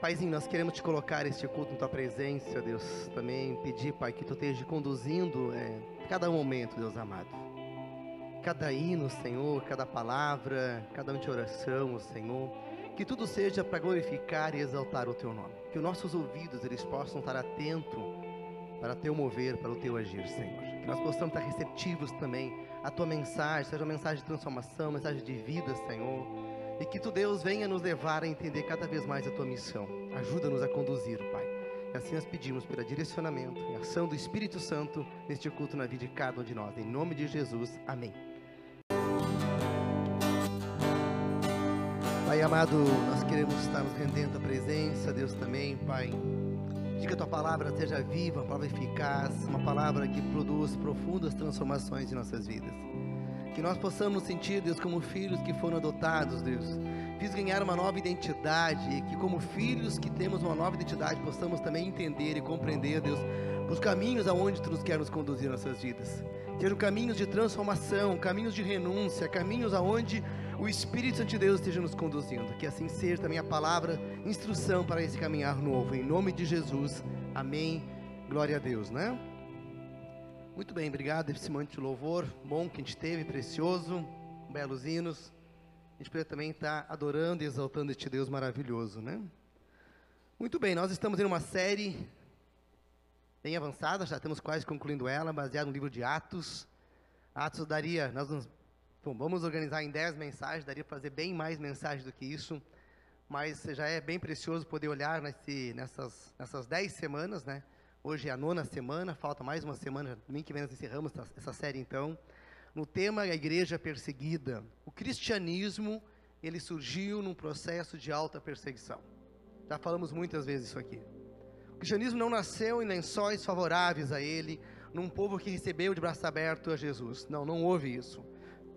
Paizinho, nós queremos te colocar este culto em tua presença, Deus. Também pedir, Pai, que tu esteja conduzindo é, cada momento, Deus amado. Cada hino, Senhor, cada palavra, cada de oração, Senhor. Que tudo seja para glorificar e exaltar o teu nome. Que os nossos ouvidos eles possam estar atentos para teu mover, para o teu agir, Senhor. Que nós possamos estar receptivos também à tua mensagem, seja uma mensagem de transformação, mensagem de vida, Senhor. E que tu, Deus, venha nos levar a entender cada vez mais a tua missão. Ajuda-nos a conduzir, Pai. E assim nós pedimos pelo direcionamento e ação do Espírito Santo neste culto na vida de cada um de nós. Em nome de Jesus, amém. Pai amado, nós queremos estar nos rendendo a presença, Deus também, Pai. Que a tua palavra seja viva, uma palavra eficaz, uma palavra que produz profundas transformações em nossas vidas. Que nós possamos sentir, Deus, como filhos que foram adotados, Deus. Fiz ganhar uma nova identidade e que, como filhos que temos uma nova identidade, possamos também entender e compreender, Deus, os caminhos aonde tu nos quer nos conduzir em nossas vidas. Sejam caminhos de transformação, caminhos de renúncia, caminhos aonde o Espírito Santo de Deus esteja nos conduzindo. Que assim seja também a palavra, instrução para esse caminhar novo. Em nome de Jesus. Amém. Glória a Deus, né? Muito bem, obrigado esse momento de louvor bom que a gente teve, precioso, belos hinos. A gente poder também estar adorando e exaltando este Deus maravilhoso, né? Muito bem, nós estamos em uma série bem avançada, já estamos quase concluindo ela, baseada no livro de Atos. Atos daria, nós nos Bom, vamos organizar em 10 mensagens, daria para fazer bem mais mensagens do que isso, mas já é bem precioso poder olhar nesse, nessas, nessas 10 semanas, né? Hoje é a nona semana, falta mais uma semana, domingo que vem nós encerramos essa série então. No tema a igreja perseguida. O cristianismo, ele surgiu num processo de alta perseguição. Já falamos muitas vezes isso aqui. O cristianismo não nasceu em lençóis favoráveis a ele, num povo que recebeu de braço aberto a Jesus. Não, não houve isso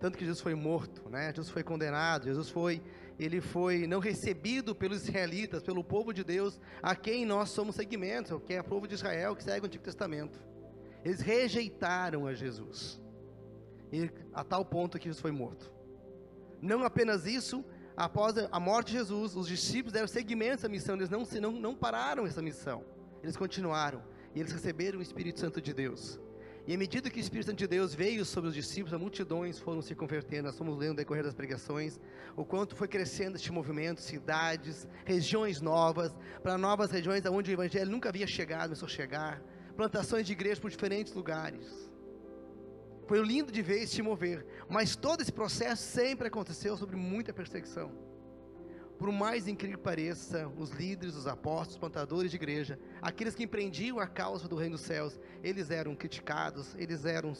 tanto que Jesus foi morto, né? Jesus foi condenado, Jesus foi, ele foi não recebido pelos israelitas, pelo povo de Deus, a quem nós somos segmentos, que é o povo de Israel que segue o Antigo Testamento. Eles rejeitaram a Jesus. E a tal ponto que Jesus foi morto. Não apenas isso, após a morte de Jesus, os discípulos deram seguimento essa missão, eles não, não, não pararam essa missão. Eles continuaram. E eles receberam o Espírito Santo de Deus. E à medida que o Espírito Santo de Deus veio sobre os discípulos, as multidões foram se convertendo. Nós fomos lendo no decorrer das pregações o quanto foi crescendo este movimento, cidades, regiões novas, para novas regiões onde o Evangelho nunca havia chegado, começou a chegar, plantações de igrejas por diferentes lugares. Foi lindo de ver este mover, mas todo esse processo sempre aconteceu sobre muita perseguição. Por mais incrível que pareça, os líderes, os apóstolos, os plantadores de igreja, aqueles que empreendiam a causa do reino dos céus, eles eram criticados, eles eram,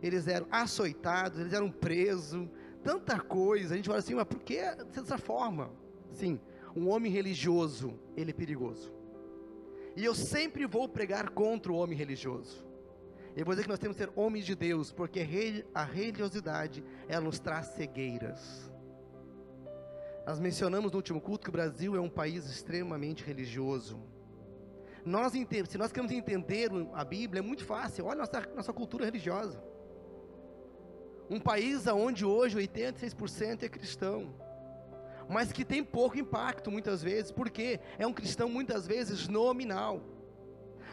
eles eram açoitados, eles eram presos, tanta coisa. A gente fala assim, mas por que dessa forma? Sim, um homem religioso, ele é perigoso. E eu sempre vou pregar contra o homem religioso. Eu vou dizer que nós temos que ser homens de Deus, porque a religiosidade, ela nos traz cegueiras. Nós mencionamos no último culto que o Brasil é um país extremamente religioso. Nós, se nós queremos entender a Bíblia, é muito fácil. Olha nossa, nossa cultura religiosa. Um país onde hoje 86% é cristão, mas que tem pouco impacto muitas vezes, porque é um cristão muitas vezes nominal.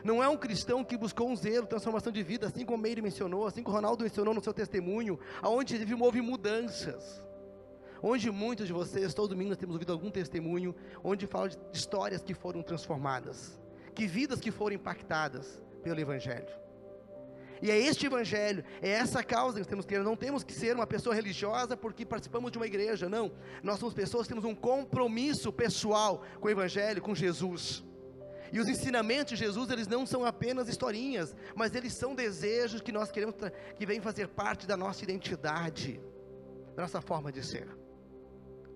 Não é um cristão que buscou um zelo, transformação de vida, assim como Meire mencionou, assim como Ronaldo mencionou no seu testemunho, aonde houve mudanças onde muitos de vocês, todo domingo nós temos ouvido algum testemunho, onde fala de histórias que foram transformadas, que vidas que foram impactadas pelo Evangelho. E é este Evangelho, é essa causa que nós temos que ter. Não temos que ser uma pessoa religiosa porque participamos de uma igreja, não. Nós somos pessoas que temos um compromisso pessoal com o Evangelho, com Jesus. E os ensinamentos de Jesus, eles não são apenas historinhas, mas eles são desejos que nós queremos, que vêm fazer parte da nossa identidade, da nossa forma de ser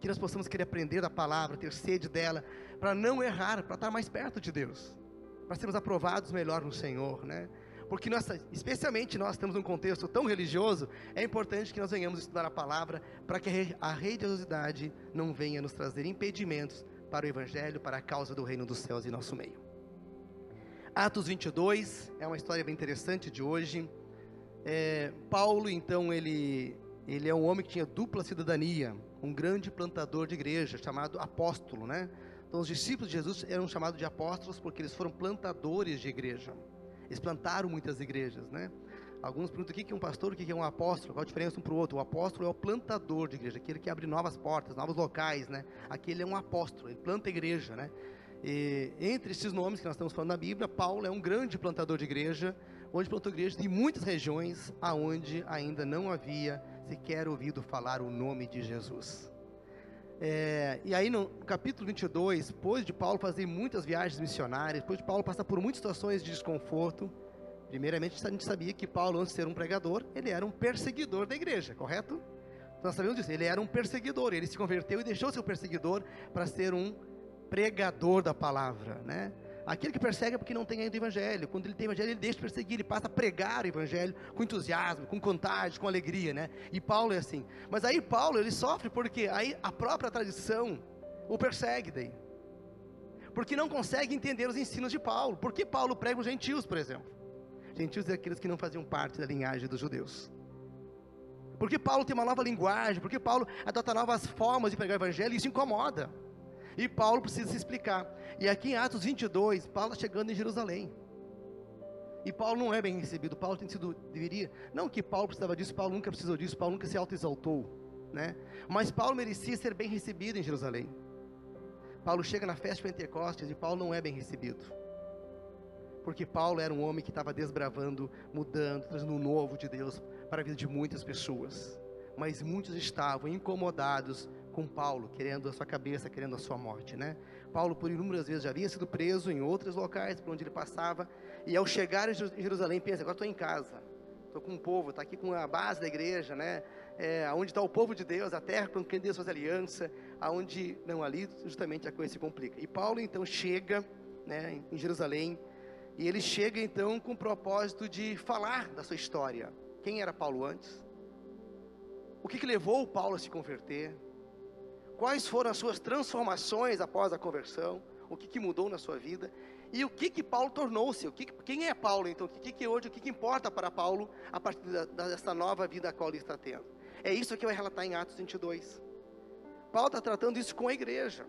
que nós possamos querer aprender da palavra, ter sede dela, para não errar, para estar mais perto de Deus, para sermos aprovados melhor no Senhor, né? Porque nós, especialmente nós temos um contexto tão religioso, é importante que nós venhamos estudar a palavra para que a religiosidade não venha nos trazer impedimentos para o evangelho, para a causa do reino dos céus em nosso meio. Atos 22 é uma história bem interessante de hoje. É, Paulo, então, ele, ele é um homem que tinha dupla cidadania um grande plantador de igreja, chamado apóstolo, né? Então, os discípulos de Jesus eram chamados de apóstolos porque eles foram plantadores de igreja. Eles plantaram muitas igrejas, né? Alguns perguntam o que é um pastor, o que é um apóstolo, qual a diferença um para o outro. O apóstolo é o plantador de igreja, aquele que abre novas portas, novos locais, né? Aquele é um apóstolo, ele planta igreja, né? E, entre esses nomes que nós estamos falando na Bíblia, Paulo é um grande plantador de igreja, onde plantou igrejas em muitas regiões aonde ainda não havia sequer ouvido falar o nome de Jesus. É, e aí no capítulo 22, depois de Paulo fazer muitas viagens missionárias, depois de Paulo passar por muitas situações de desconforto, primeiramente a gente sabia que Paulo, antes de ser um pregador, ele era um perseguidor da igreja, correto? Nós sabemos disso, ele era um perseguidor, ele se converteu e deixou seu perseguidor para ser um pregador da palavra, né? Aquele que persegue é porque não tem ainda o evangelho. Quando ele tem o evangelho, ele deixa de perseguir, ele passa a pregar o evangelho com entusiasmo, com contagem, com alegria, né? E Paulo é assim. Mas aí Paulo, ele sofre porque aí a própria tradição o persegue daí. Porque não consegue entender os ensinos de Paulo. Por que Paulo prega os gentios, por exemplo? Gentios é aqueles que não faziam parte da linhagem dos judeus. Porque Paulo tem uma nova linguagem, porque Paulo adota novas formas de pregar o evangelho e isso incomoda. E Paulo precisa se explicar. E aqui em Atos 22, Paulo está chegando em Jerusalém. E Paulo não é bem recebido. Paulo tem sido, deveria. Não que Paulo precisava disso, Paulo nunca precisou disso, Paulo nunca se auto-exaltou. Né? Mas Paulo merecia ser bem recebido em Jerusalém. Paulo chega na festa de Pentecostes e Paulo não é bem recebido. Porque Paulo era um homem que estava desbravando, mudando, trazendo um novo de Deus para a vida de muitas pessoas. Mas muitos estavam incomodados com Paulo, querendo a sua cabeça, querendo a sua morte, né? Paulo, por inúmeras vezes, já havia sido preso em outros locais por onde ele passava, e ao chegar em Jerusalém, pensa: agora estou em casa, estou com o povo, está aqui com a base da igreja, né? É, onde está o povo de Deus, a terra com quem Deus faz aliança, aonde não ali, justamente a coisa se complica. E Paulo então chega, né, em Jerusalém, e ele chega então com o propósito de falar da sua história. Quem era Paulo antes? O que, que levou Paulo a se converter? Quais foram as suas transformações após a conversão, o que, que mudou na sua vida e o que que Paulo tornou-se, que, quem é Paulo então, o que que hoje, o que que importa para Paulo a partir da, dessa nova vida a qual ele está tendo. É isso que vai relatar em Atos 22. Paulo está tratando isso com a igreja.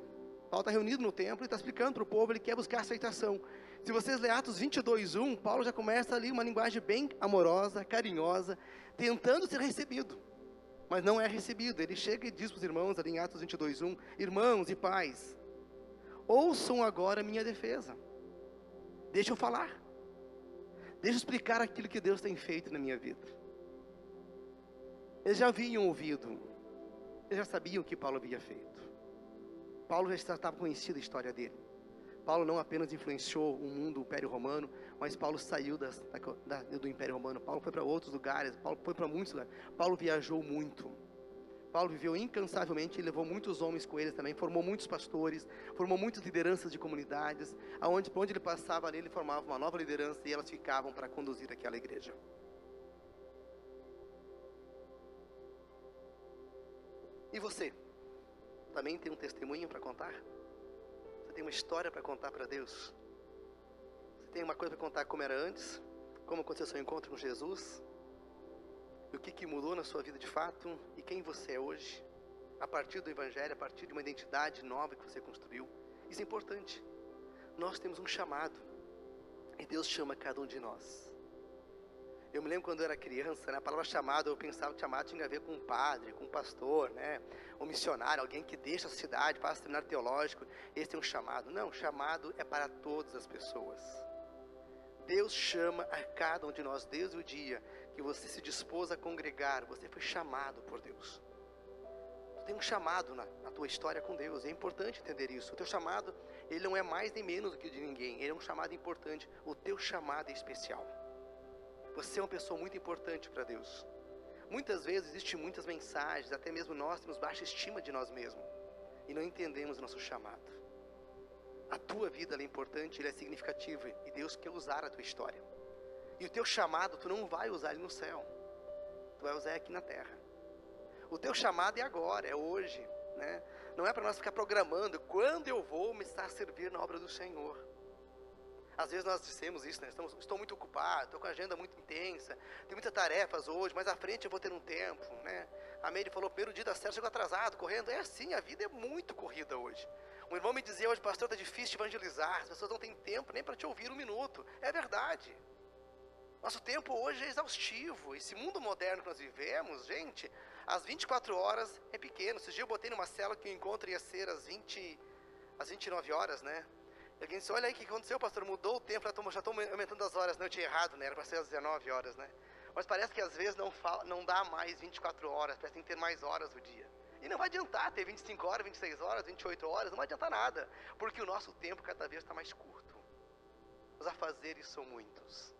Paulo está reunido no templo e está explicando para o povo, ele quer buscar aceitação. Se vocês lerem Atos 22, 1, Paulo já começa ali uma linguagem bem amorosa, carinhosa, tentando ser recebido mas não é recebido. Ele chega e diz para os irmãos, ali em Atos 22, 1, Irmãos e pais, ouçam agora a minha defesa. Deixa eu falar. Deixa eu explicar aquilo que Deus tem feito na minha vida. Eles já haviam ouvido, eles já sabiam o que Paulo havia feito. Paulo já estava conhecido a história dele. Paulo não apenas influenciou o mundo, o Império Romano, mas Paulo saiu das, da, do Império Romano. Paulo foi para outros lugares, Paulo foi para muitos lugares. Paulo viajou muito. Paulo viveu incansavelmente e levou muitos homens com ele também, formou muitos pastores, formou muitas lideranças de comunidades, aonde por onde ele passava ali, ele formava uma nova liderança e elas ficavam para conduzir aquela igreja. E você? Também tem um testemunho para contar? Você tem uma história para contar para Deus? Você tem uma coisa para contar como era antes? Como aconteceu seu encontro com Jesus? E o que, que mudou na sua vida de fato? E quem você é hoje? A partir do Evangelho, a partir de uma identidade nova que você construiu. Isso é importante. Nós temos um chamado. E Deus chama cada um de nós. Eu me lembro quando eu era criança, né, a palavra chamado, eu pensava que chamado tinha a ver com um padre, com um pastor, né, um missionário, alguém que deixa a cidade, passa a seminário teológico, esse é um chamado. Não, chamado é para todas as pessoas. Deus chama a cada um de nós, desde o dia que você se dispôs a congregar, você foi chamado por Deus. Tu tem um chamado na, na tua história com Deus, é importante entender isso. O teu chamado, ele não é mais nem menos do que o de ninguém, ele é um chamado importante, o teu chamado é especial. Você é uma pessoa muito importante para Deus. Muitas vezes existem muitas mensagens, até mesmo nós temos baixa estima de nós mesmos e não entendemos nosso chamado. A tua vida é importante, ele é significativa e Deus quer usar a tua história. E o teu chamado, tu não vai usar ele no céu, tu vai usar aqui na terra. O teu chamado é agora, é hoje, né? Não é para nós ficar programando quando eu vou me estar a servir na obra do Senhor. Às vezes nós dissemos isso, né? Estamos, estou muito ocupado, estou com a agenda muito intensa, tenho muitas tarefas hoje, mas à frente eu vou ter um tempo, né? A Meire falou, primeiro dia da série chegou atrasado, correndo. É assim, a vida é muito corrida hoje. Um irmão me dizia hoje, pastor, está difícil evangelizar, as pessoas não têm tempo nem para te ouvir um minuto. É verdade. Nosso tempo hoje é exaustivo. Esse mundo moderno que nós vivemos, gente, às 24 horas é pequeno. Esses dias eu botei numa cela que o encontro ia ser às 20, às 29 horas, né? Alguém disse, olha aí o que aconteceu, pastor, mudou o tempo, já estou aumentando as horas. Não, eu tinha errado, né? Era para ser às 19 horas, né? Mas parece que às vezes não, fala, não dá mais 24 horas, parece que tem que ter mais horas no dia. E não vai adiantar ter 25 horas, 26 horas, 28 horas, não vai adiantar nada, porque o nosso tempo cada vez está mais curto. Os afazeres são muitos.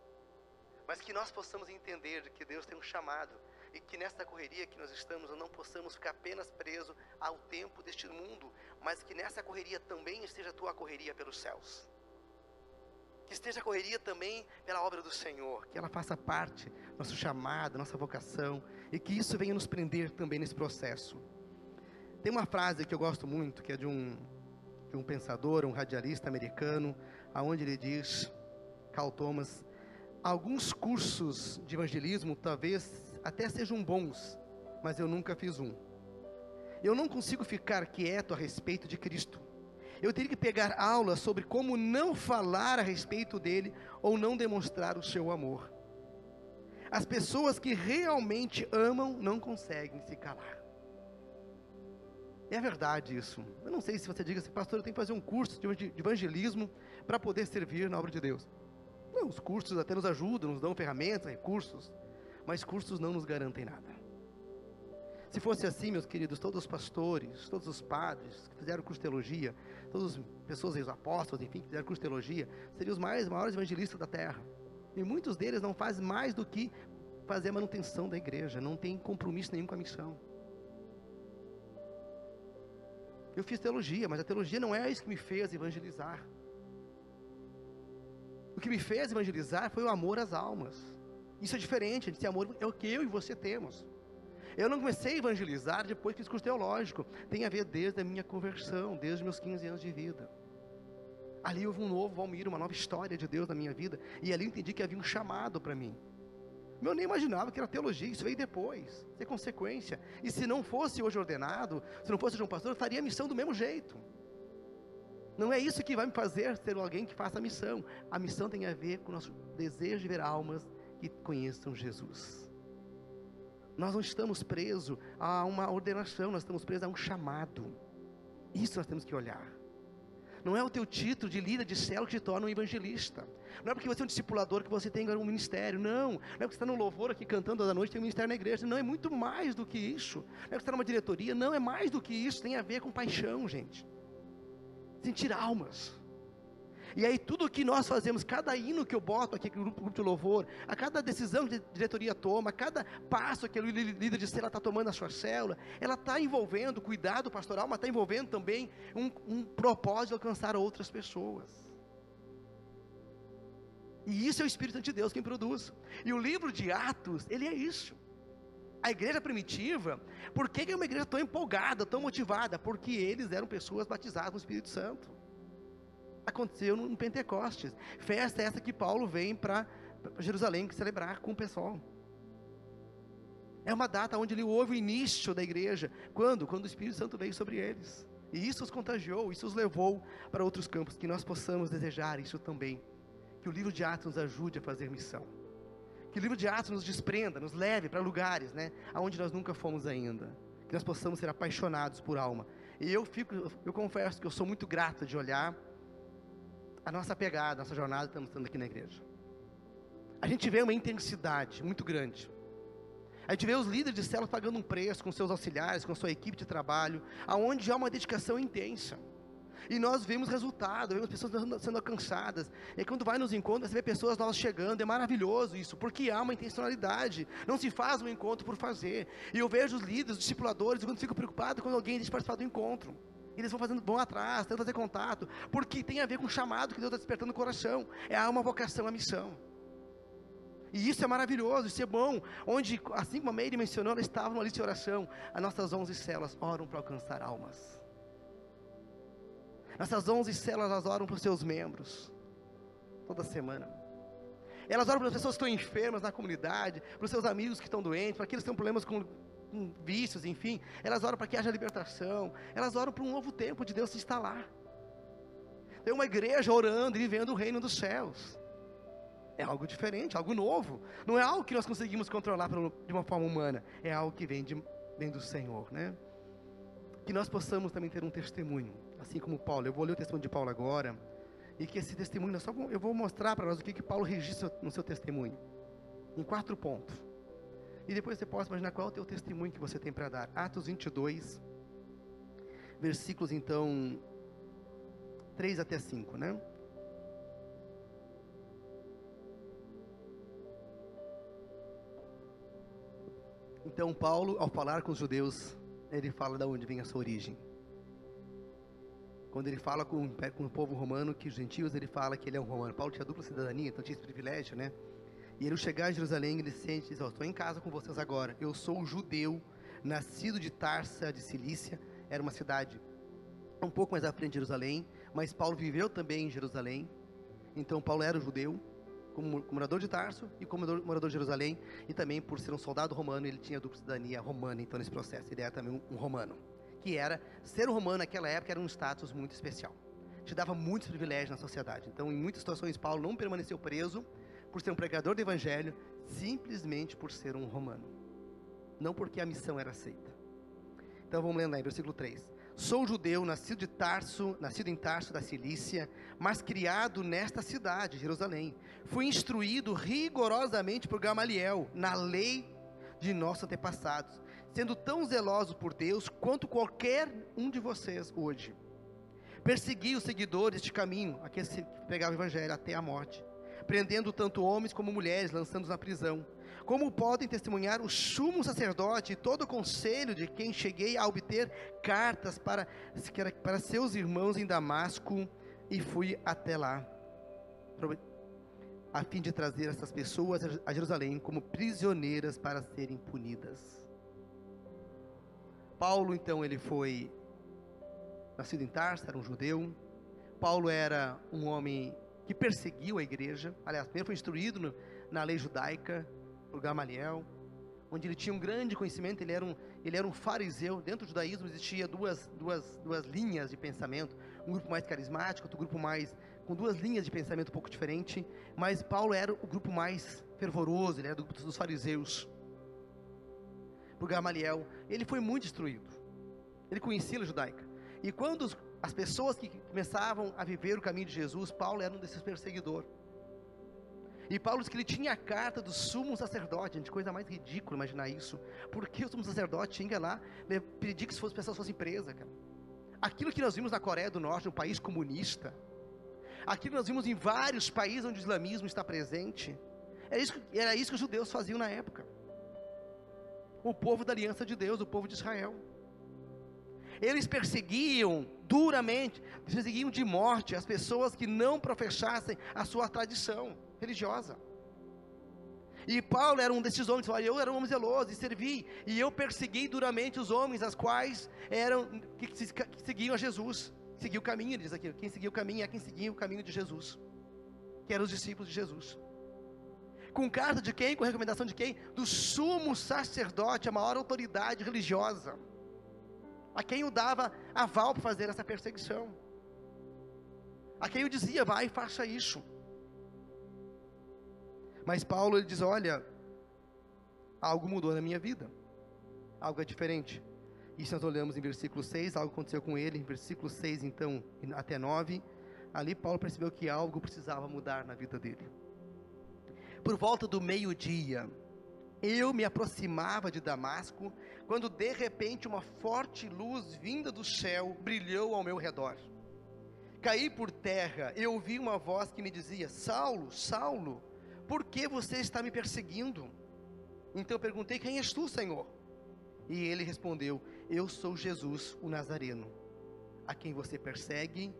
Mas que nós possamos entender que Deus tem um chamado e que nesta correria que nós estamos, não possamos ficar apenas preso ao tempo deste mundo, mas que nessa correria também esteja a tua correria pelos céus. Que esteja a correria também pela obra do Senhor, que ela faça parte do nosso chamado, nossa vocação, e que isso venha nos prender também nesse processo. Tem uma frase que eu gosto muito, que é de um, de um pensador, um radialista americano, aonde ele diz, Carl Thomas, alguns cursos de evangelismo talvez até sejam bons, mas eu nunca fiz um. Eu não consigo ficar quieto a respeito de Cristo. Eu teria que pegar aulas sobre como não falar a respeito dele ou não demonstrar o seu amor. As pessoas que realmente amam não conseguem se calar. É verdade isso. Eu não sei se você diga assim, pastor, eu tenho que fazer um curso de evangelismo para poder servir na obra de Deus. Não, os cursos até nos ajudam, nos dão ferramentas, recursos, mas cursos não nos garantem nada. Se fosse assim, meus queridos, todos os pastores, todos os padres que fizeram curso de teologia, todas as pessoas, os apóstolos, enfim, que fizeram curso de teologia, seriam os mais, maiores evangelistas da terra. E muitos deles não fazem mais do que fazer a manutenção da igreja, não tem compromisso nenhum com a missão. Eu fiz teologia, mas a teologia não é isso que me fez evangelizar. O que me fez evangelizar foi o amor às almas. Isso é diferente, esse amor é o que eu e você temos. Eu não comecei a evangelizar depois que fiz curso teológico. Tem a ver desde a minha conversão, desde meus 15 anos de vida. Ali houve um novo Valmir, uma nova história de Deus na minha vida. E ali entendi que havia um chamado para mim. Eu nem imaginava que era teologia, isso veio depois, isso é consequência. E se não fosse hoje ordenado, se não fosse João Pastor, eu faria a missão do mesmo jeito. Não é isso que vai me fazer ser alguém que faça a missão. A missão tem a ver com o nosso desejo de ver almas que conheçam Jesus. Nós não estamos presos a uma ordenação, nós estamos presos a um chamado. Isso nós temos que olhar. Não é o teu título de líder de célula que te torna um evangelista. Não é porque você é um discipulador que você tem um ministério. Não. Não é porque você está no louvor aqui cantando toda noite tem um ministério na igreja. Não, é muito mais do que isso. Não é porque você está numa diretoria. Não, é mais do que isso. Tem a ver com paixão, gente. Sentir almas. E aí tudo o que nós fazemos, cada hino que eu boto aqui, no grupo de louvor, a cada decisão que a diretoria toma, a cada passo que o líder de célula está tomando na sua célula, ela está envolvendo cuidado pastoral, mas está envolvendo também um, um propósito de alcançar outras pessoas. E isso é o Espírito de Deus quem produz. E o livro de Atos, ele é isso. A igreja primitiva, por que é uma igreja tão empolgada, tão motivada? Porque eles eram pessoas batizadas no Espírito Santo aconteceu no Pentecostes. Festa essa que Paulo vem para Jerusalém celebrar com o pessoal. É uma data onde ele ouve o início da igreja. Quando? Quando o Espírito Santo veio sobre eles. E isso os contagiou, isso os levou para outros campos. Que nós possamos desejar isso também. Que o livro de Atos nos ajude a fazer missão. Que o livro de Atos nos desprenda, nos leve para lugares, né? Aonde nós nunca fomos ainda. Que nós possamos ser apaixonados por alma. E eu fico, eu confesso que eu sou muito grato de olhar a nossa pegada, a nossa jornada, estamos estando aqui na igreja. A gente vê uma intensidade muito grande. A gente vê os líderes de célula pagando um preço com seus auxiliares, com sua equipe de trabalho, aonde há uma dedicação intensa. E nós vemos resultado, vemos pessoas sendo alcançadas. E quando vai nos encontros, você vê pessoas novas chegando, é maravilhoso isso, porque há uma intencionalidade. Não se faz um encontro por fazer. E eu vejo os líderes, os discipuladores, quando fico preocupado quando alguém deixa participar do encontro. Eles vão fazendo, vão atrás, tentam fazer contato, porque tem a ver com o chamado que Deus está despertando no coração. É uma vocação, a missão. E isso é maravilhoso, isso é bom. Onde, assim como a Meire mencionou, ela estava numa lista de oração. As nossas 11 células oram para alcançar almas. Nossas 11 células, elas oram para os seus membros. Toda semana. Elas oram para as pessoas que estão enfermas na comunidade, para os seus amigos que estão doentes, para aqueles que têm problemas com com vícios, enfim, elas oram para que haja libertação, elas oram para um novo tempo de Deus se instalar. Tem uma igreja orando e vivendo o reino dos céus. É algo diferente, algo novo. Não é algo que nós conseguimos controlar de uma forma humana. É algo que vem, de, vem do Senhor, né? Que nós possamos também ter um testemunho, assim como Paulo. Eu vou ler o testemunho de Paulo agora. E que esse testemunho, eu vou mostrar para nós o que, que Paulo registra no seu testemunho. Em quatro pontos. E depois você pode imaginar qual é o teu testemunho que você tem para dar. Atos 22, versículos então 3 até 5, né? Então, Paulo, ao falar com os judeus, ele fala de onde vem a sua origem. Quando ele fala com, com o povo romano, que os gentios, ele fala que ele é um romano. Paulo tinha dupla cidadania, então tinha esse privilégio, né? E ele chegar a Jerusalém, ele sente, diz, oh, estou em casa com vocês agora. Eu sou judeu, nascido de Tarsa, de Cilícia, era uma cidade um pouco mais à frente de Jerusalém, mas Paulo viveu também em Jerusalém. Então Paulo era judeu, como morador de Tarso e como morador de Jerusalém, e também por ser um soldado romano, ele tinha dupla cidadania romana, então nesse processo ele era também um romano, que era, ser um romano naquela época era um status muito especial, te dava muitos privilégios na sociedade, então em muitas situações Paulo não permaneceu preso por ser um pregador do evangelho, simplesmente por ser um romano, não porque a missão era aceita. Então vamos lendo aí, versículo 3. Sou judeu, nascido de Tarso, nascido em Tarso da Cilícia, mas criado nesta cidade, Jerusalém. Fui instruído rigorosamente por Gamaliel na lei de nossos antepassados, sendo tão zeloso por Deus quanto qualquer um de vocês hoje. Persegui os seguidores deste caminho, aqueles que pregavam o evangelho até a morte, prendendo tanto homens como mulheres, lançando-os na prisão como podem testemunhar o sumo sacerdote e todo o conselho de quem cheguei a obter cartas para, para seus irmãos em Damasco e fui até lá, a fim de trazer essas pessoas a Jerusalém como prisioneiras para serem punidas. Paulo, então, ele foi nascido em Tarso, era um judeu. Paulo era um homem que perseguiu a igreja. Aliás, primeiro foi instruído no, na lei judaica, por Gamaliel, onde ele tinha um grande conhecimento, ele era um, ele era um fariseu. Dentro do judaísmo existia duas, duas, duas linhas de pensamento, um grupo mais carismático, outro grupo mais com duas linhas de pensamento um pouco diferente, mas Paulo era o grupo mais fervoroso, ele era do grupo dos fariseus. Por Gamaliel, ele foi muito instruído. Ele conhecia a judaica. E quando as pessoas que começavam a viver o caminho de Jesus, Paulo era um desses perseguidores. E Paulo diz que ele tinha a carta do sumo sacerdote, gente, coisa mais ridícula imaginar isso. Porque o sumo sacerdote tinha lá né, pedir que as pessoas fossem presas, cara. Aquilo que nós vimos na Coreia do Norte, um país comunista, aquilo que nós vimos em vários países onde o islamismo está presente, era isso, era isso que os judeus faziam na época. O povo da aliança de Deus, o povo de Israel. Eles perseguiam duramente, perseguiam de morte as pessoas que não professassem a sua tradição religiosa. E Paulo era um desses homens, eu era um homem zeloso e servi, e eu persegui duramente os homens, as quais eram que, que seguiam a Jesus, seguiu o caminho, ele diz aqui, quem seguiu o caminho é quem seguia o caminho de Jesus, que eram os discípulos de Jesus. Com carta de quem? Com recomendação de quem? Do sumo sacerdote, a maior autoridade religiosa, a quem o dava aval para fazer essa perseguição, a quem o dizia, vai e faça isso. Mas Paulo ele diz: Olha, algo mudou na minha vida, algo é diferente. E se nós olhamos em versículo 6, algo aconteceu com ele, em versículo 6 então até 9, ali Paulo percebeu que algo precisava mudar na vida dele. Por volta do meio-dia, eu me aproximava de Damasco, quando de repente uma forte luz vinda do céu brilhou ao meu redor. Caí por terra, eu ouvi uma voz que me dizia: Saulo, Saulo, por que você está me perseguindo? Então eu perguntei: Quem és tu, Senhor? E ele respondeu: Eu sou Jesus, o Nazareno, a quem você persegue.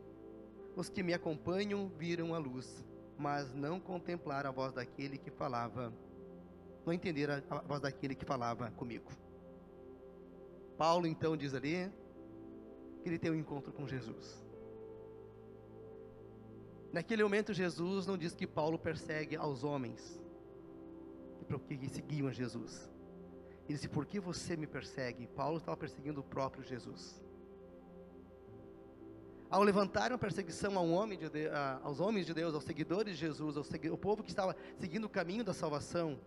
Os que me acompanham viram a luz, mas não contemplaram a voz daquele que falava, não entenderam a voz daquele que falava comigo. Paulo então diz ali que ele tem um encontro com Jesus. Naquele momento, Jesus não diz que Paulo persegue aos homens que seguiam Jesus. Ele disse: Por que você me persegue? Paulo estava perseguindo o próprio Jesus. ao levantarem uma perseguição homem de aos homens de Deus, aos seguidores de Jesus, ao, ao povo que estava seguindo o caminho da salvação,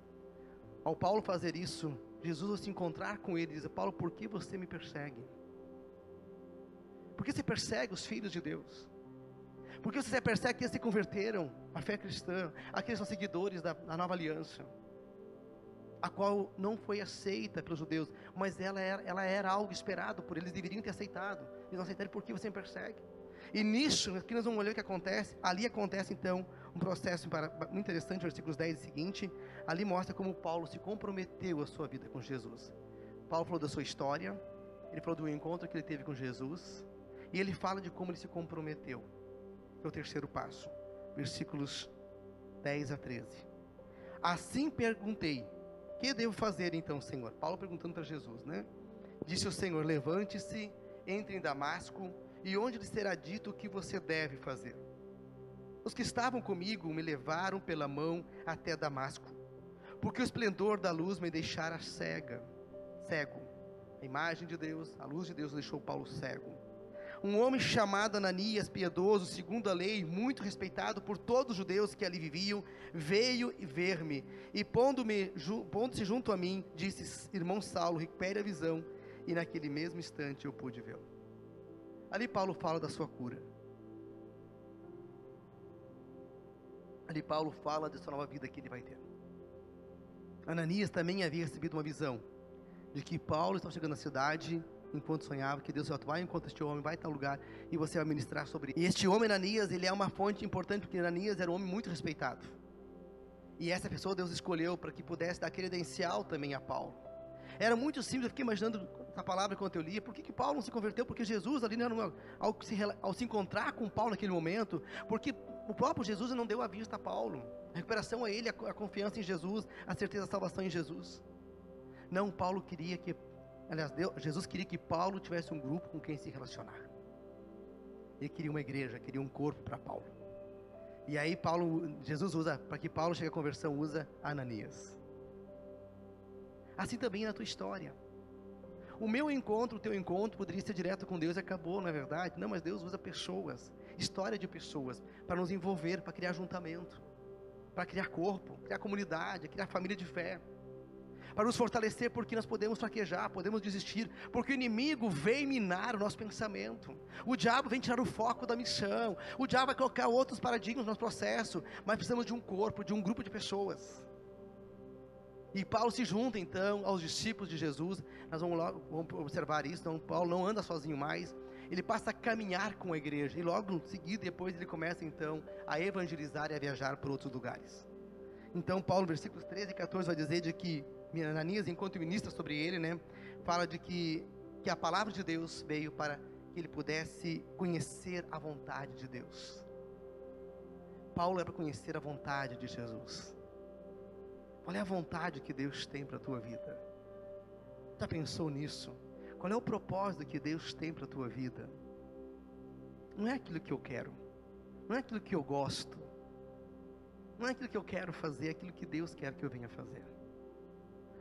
ao Paulo fazer isso, Jesus ao se encontrar com ele, diz: Paulo, por que você me persegue? Por que você persegue os filhos de Deus? Por que você persegue que se converteram à fé cristã, aqueles são seguidores da, da nova aliança? a qual não foi aceita pelos judeus, mas ela era, ela era algo esperado por eles, deveriam ter aceitado. Eles não aceitaram porque você me persegue. E nisso, aqui nós vamos olhar o que acontece. Ali acontece então um processo muito interessante, versículos 10 e seguinte. Ali mostra como Paulo se comprometeu a sua vida com Jesus. Paulo falou da sua história, ele falou do encontro que ele teve com Jesus, e ele fala de como ele se comprometeu. É o terceiro passo, versículos 10 a 13. Assim perguntei: que devo fazer então, Senhor? Paulo perguntando para Jesus, né? Disse o Senhor: Levante-se, entre em Damasco, e onde lhe será dito o que você deve fazer. Os que estavam comigo me levaram pela mão até Damasco, porque o esplendor da luz me deixara cega, cego. A imagem de Deus, a luz de Deus deixou Paulo cego um homem chamado Ananias, piedoso, segundo a lei, muito respeitado por todos os judeus que ali viviam, veio ver-me e pondo-se pondo junto a mim, disse: Irmão Saulo, recupere a visão. E naquele mesmo instante eu pude vê-lo. Ali Paulo fala da sua cura. Ali Paulo fala dessa nova vida que ele vai ter. Ananias também havia recebido uma visão de que Paulo estava chegando na cidade enquanto sonhava, que Deus vai enquanto este homem vai tal lugar e você vai ministrar sobre ele. E este homem, Ananias, ele é uma fonte importante, porque Ananias era um homem muito respeitado. E essa pessoa Deus escolheu para que pudesse dar credencial também a Paulo. Era muito simples, eu fiquei imaginando essa palavra enquanto eu lia, por que, que Paulo não se converteu? Porque Jesus ali, ao, se, ao se encontrar com Paulo naquele momento, porque o próprio Jesus não deu a vista a Paulo. A recuperação a ele, a, a confiança em Jesus, a certeza da salvação em Jesus. Não, Paulo queria que Aliás, Deus, Jesus queria que Paulo tivesse um grupo com quem se relacionar. Ele queria uma igreja, queria um corpo para Paulo. E aí Paulo, Jesus usa, para que Paulo chegue à conversão, usa Ananias. Assim também é na tua história. O meu encontro, o teu encontro poderia ser direto com Deus e acabou, não é verdade? Não, mas Deus usa pessoas, história de pessoas, para nos envolver, para criar juntamento, para criar corpo, criar comunidade, criar família de fé para nos fortalecer, porque nós podemos fraquejar, podemos desistir, porque o inimigo vem minar o nosso pensamento, o diabo vem tirar o foco da missão, o diabo vai colocar outros paradigmas no nosso processo, mas precisamos de um corpo, de um grupo de pessoas. E Paulo se junta então aos discípulos de Jesus, nós vamos, logo, vamos observar isso, então Paulo não anda sozinho mais, ele passa a caminhar com a igreja, e logo em seguida, depois ele começa então a evangelizar e a viajar por outros lugares. Então Paulo, versículos 13 e 14 vai dizer de que Ananias, enquanto ministra sobre ele, né, fala de que, que a palavra de Deus veio para que ele pudesse conhecer a vontade de Deus. Paulo é para conhecer a vontade de Jesus. Qual é a vontade que Deus tem para a tua vida? Já pensou nisso? Qual é o propósito que Deus tem para a tua vida? Não é aquilo que eu quero, não é aquilo que eu gosto, não é aquilo que eu quero fazer, é aquilo que Deus quer que eu venha fazer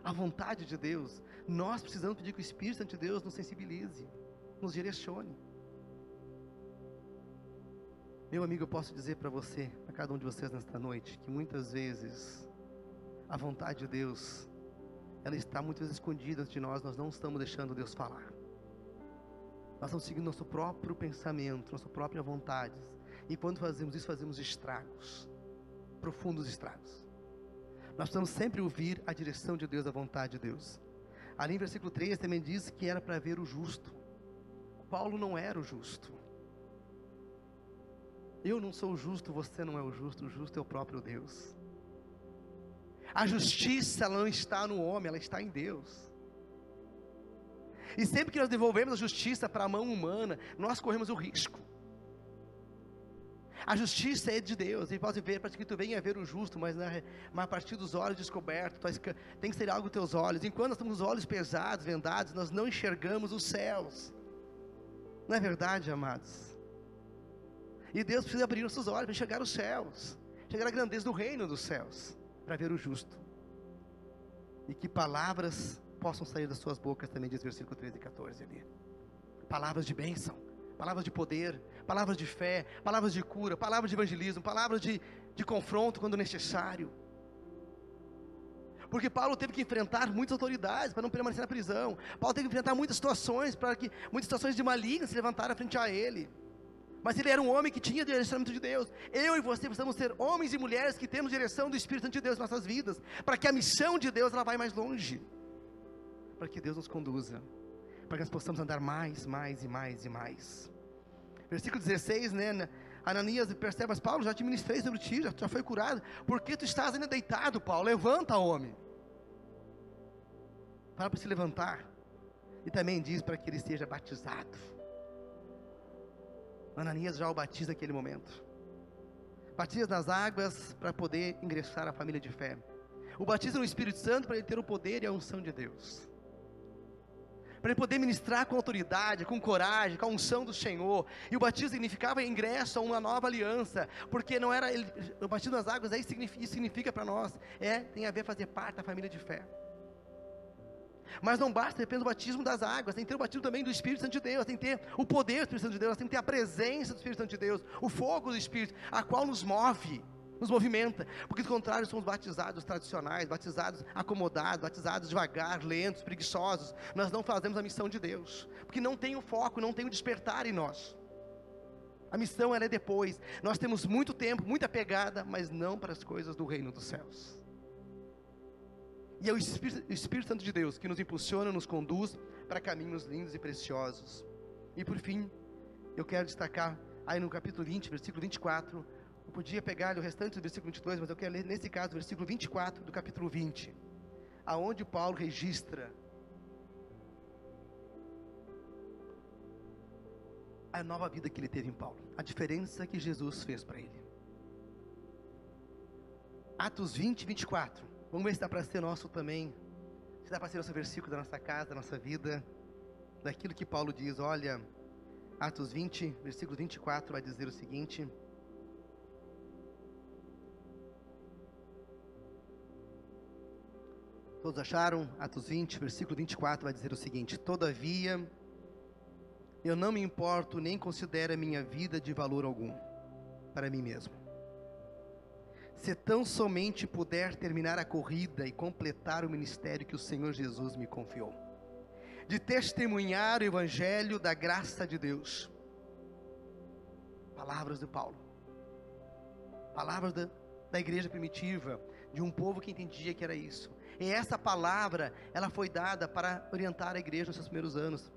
a vontade de Deus, nós precisamos pedir que o Espírito Santo de Deus nos sensibilize, nos direcione. Meu amigo, eu posso dizer para você, a cada um de vocês nesta noite, que muitas vezes a vontade de Deus, ela está muitas vezes escondida de nós, nós não estamos deixando Deus falar. Nós estamos seguindo nosso próprio pensamento, nossa própria vontade. E quando fazemos isso, fazemos estragos, profundos estragos. Nós precisamos sempre ouvir a direção de Deus, a vontade de Deus. Ali em versículo 3 também diz que era para ver o justo. Paulo não era o justo. Eu não sou o justo, você não é o justo, o justo é o próprio Deus. A justiça não está no homem, ela está em Deus. E sempre que nós devolvemos a justiça para a mão humana, nós corremos o risco a justiça é de Deus, e pode ver, para que tu venha ver o justo, mas, né, mas a partir dos olhos descobertos, tem que ser algo teus olhos. Enquanto nós temos os olhos pesados, vendados, nós não enxergamos os céus. Não é verdade, amados? E Deus precisa abrir nossos olhos para enxergar os céus, chegar à grandeza do reino dos céus, para ver o justo. E que palavras possam sair das suas bocas, também diz versículo 13 e 14 ali. Palavras de bênção, palavras de poder, palavras de fé, palavras de cura, palavras de evangelismo, palavras de, de confronto quando necessário. Porque Paulo teve que enfrentar muitas autoridades para não permanecer na prisão. Paulo teve que enfrentar muitas situações para que muitas situações de maligno se levantaram frente a ele. Mas ele era um homem que tinha direcionamento de Deus. Eu e você precisamos ser homens e mulheres que temos direção do Espírito Santo de Deus em nossas vidas, para que a missão de Deus ela vá mais longe. Para que Deus nos conduza, para que nós possamos andar mais, mais e mais e mais. Versículo 16, né? Ananias percebe, mas Paulo já te ministrei sobre ti, já, já foi curado. Por que tu estás ainda deitado, Paulo? Levanta, homem. Fala para se levantar. E também diz para que ele seja batizado. Ananias já o batiza naquele momento. Batiza nas águas para poder ingressar à família de fé. O batiza no Espírito Santo para ele ter o poder e a unção de Deus para ele poder ministrar com autoridade, com coragem, com a unção do Senhor. E o batismo significava ingresso a uma nova aliança, porque não era ele, o batismo nas águas aí significa, significa para nós, é tem a ver fazer parte da família de fé. Mas não basta apenas o batismo das águas, tem que ter o batismo também do Espírito Santo de Deus, tem que ter o poder do Espírito Santo de Deus, tem que ter a presença do Espírito Santo de Deus, o fogo do Espírito, a qual nos move nos movimenta, porque do contrário somos batizados tradicionais, batizados acomodados, batizados devagar, lentos, preguiçosos. Nós não fazemos a missão de Deus, porque não tem o foco, não tem o despertar em nós. A missão ela é depois. Nós temos muito tempo, muita pegada, mas não para as coisas do reino dos céus. E é o Espírito, o Espírito Santo de Deus que nos impulsiona, nos conduz para caminhos lindos e preciosos. E por fim, eu quero destacar aí no capítulo 20, versículo 24, eu podia pegar o restante do versículo 22, mas eu quero ler nesse caso o versículo 24 do capítulo 20, aonde Paulo registra a nova vida que ele teve em Paulo, a diferença que Jesus fez para ele. Atos 20, 24. Vamos ver se dá para ser nosso também. Se dá para ser nosso versículo da nossa casa, da nossa vida, daquilo que Paulo diz. Olha, Atos 20, versículo 24 vai dizer o seguinte. Todos acharam? Atos 20, versículo 24 vai dizer o seguinte: Todavia, eu não me importo nem considero a minha vida de valor algum para mim mesmo. Se tão somente puder terminar a corrida e completar o ministério que o Senhor Jesus me confiou, de testemunhar o evangelho da graça de Deus. Palavras de Paulo. Palavras da, da igreja primitiva, de um povo que entendia que era isso. E essa palavra, ela foi dada para orientar a igreja nos seus primeiros anos.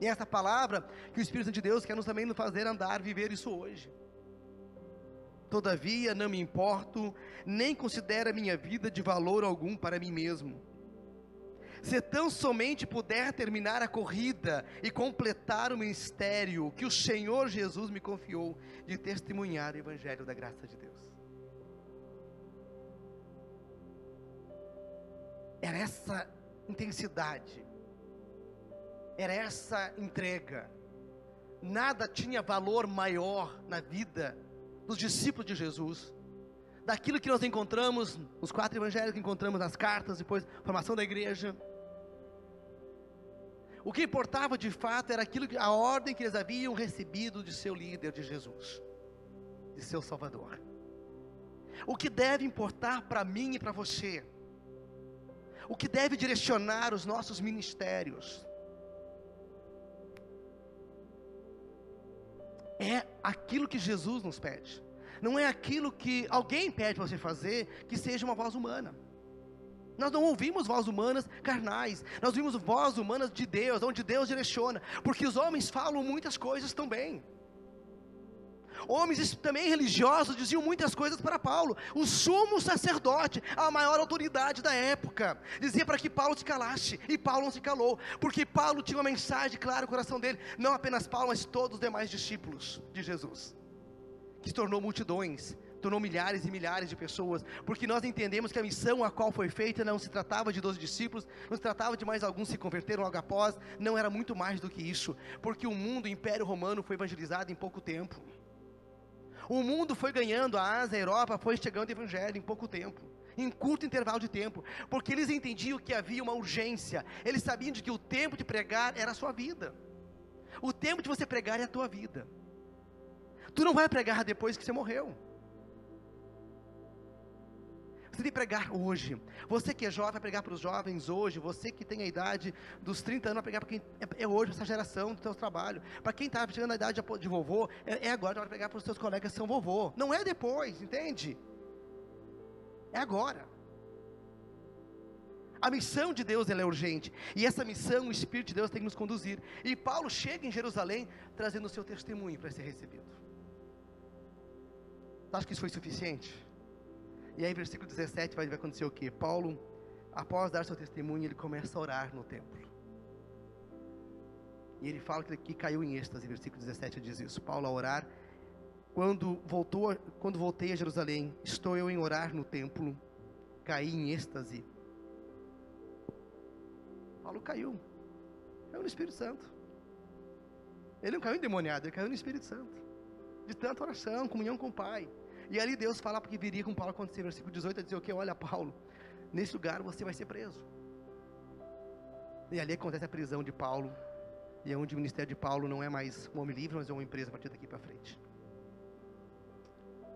E essa palavra que o Espírito de Deus quer nos também fazer andar, viver isso hoje. Todavia, não me importo, nem considero a minha vida de valor algum para mim mesmo. Se tão somente puder terminar a corrida e completar o ministério que o Senhor Jesus me confiou de testemunhar o Evangelho da graça de Deus. Era essa intensidade, era essa entrega. Nada tinha valor maior na vida dos discípulos de Jesus, daquilo que nós encontramos nos quatro evangelhos que encontramos nas cartas, depois formação da igreja. O que importava de fato era aquilo que a ordem que eles haviam recebido de seu líder, de Jesus, de seu Salvador. O que deve importar para mim e para você o que deve direcionar os nossos ministérios. É aquilo que Jesus nos pede. Não é aquilo que alguém pede para você fazer que seja uma voz humana. Nós não ouvimos vozes humanas carnais, nós ouvimos vozes humanas de Deus, onde Deus direciona, porque os homens falam muitas coisas também. Homens também religiosos diziam muitas coisas para Paulo. O sumo sacerdote, a maior autoridade da época, dizia para que Paulo se calasse, e Paulo não se calou, porque Paulo tinha uma mensagem clara no coração dele, não apenas Paulo, mas todos os demais discípulos de Jesus, que se tornou multidões, tornou milhares e milhares de pessoas, porque nós entendemos que a missão a qual foi feita não se tratava de 12 discípulos, não se tratava de mais alguns se converteram logo após, não era muito mais do que isso, porque o mundo, o Império Romano foi evangelizado em pouco tempo. O mundo foi ganhando, a Ásia, a Europa foi chegando o Evangelho em pouco tempo, em curto intervalo de tempo, porque eles entendiam que havia uma urgência, eles sabiam de que o tempo de pregar era a sua vida. O tempo de você pregar é a tua vida. Tu não vai pregar depois que você morreu. Que pregar hoje. Você que é jovem vai pregar para os jovens hoje. Você que tem a idade dos 30 anos vai pregar para quem é, é hoje, essa geração do teu trabalho. Para quem está chegando na idade de vovô, é, é agora vai pregar para os seus colegas que são vovô. Não é depois, entende? É agora. A missão de Deus é urgente. E essa missão, o Espírito de Deus tem que nos conduzir. E Paulo chega em Jerusalém trazendo o seu testemunho para ser recebido. Acha que isso foi suficiente? E aí, versículo 17, vai acontecer o que? Paulo, após dar seu testemunho, ele começa a orar no templo. E ele fala que, que caiu em êxtase, versículo 17 diz isso. Paulo a orar, quando, voltou, quando voltei a Jerusalém, estou eu em orar no templo, caí em êxtase. Paulo caiu, caiu no Espírito Santo. Ele não caiu endemoniado, ele caiu no Espírito Santo. De tanta oração, comunhão com o Pai. E ali Deus fala porque viria com Paulo acontecer, versículo 18, a dizer o que? Olha, Paulo, nesse lugar você vai ser preso. E ali acontece a prisão de Paulo, e é onde o ministério de Paulo não é mais um homem livre, mas é uma empresa a partir daqui para frente.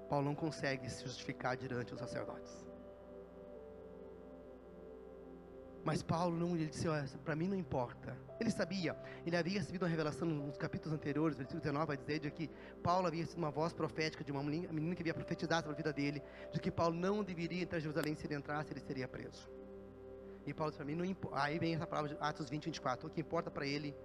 Paulo não consegue se justificar diante dos sacerdotes. Mas Paulo não, ele disse, para mim não importa. Ele sabia, ele havia recebido uma revelação nos capítulos anteriores, versículo 19 vai dizer de que Paulo havia sido uma voz profética de uma menina que havia profetizado sobre a vida dele, de que Paulo não deveria entrar em Jerusalém, se ele entrasse ele seria preso. E Paulo disse para mim, não importa. Aí vem essa palavra de Atos 20, 24, o que importa para ele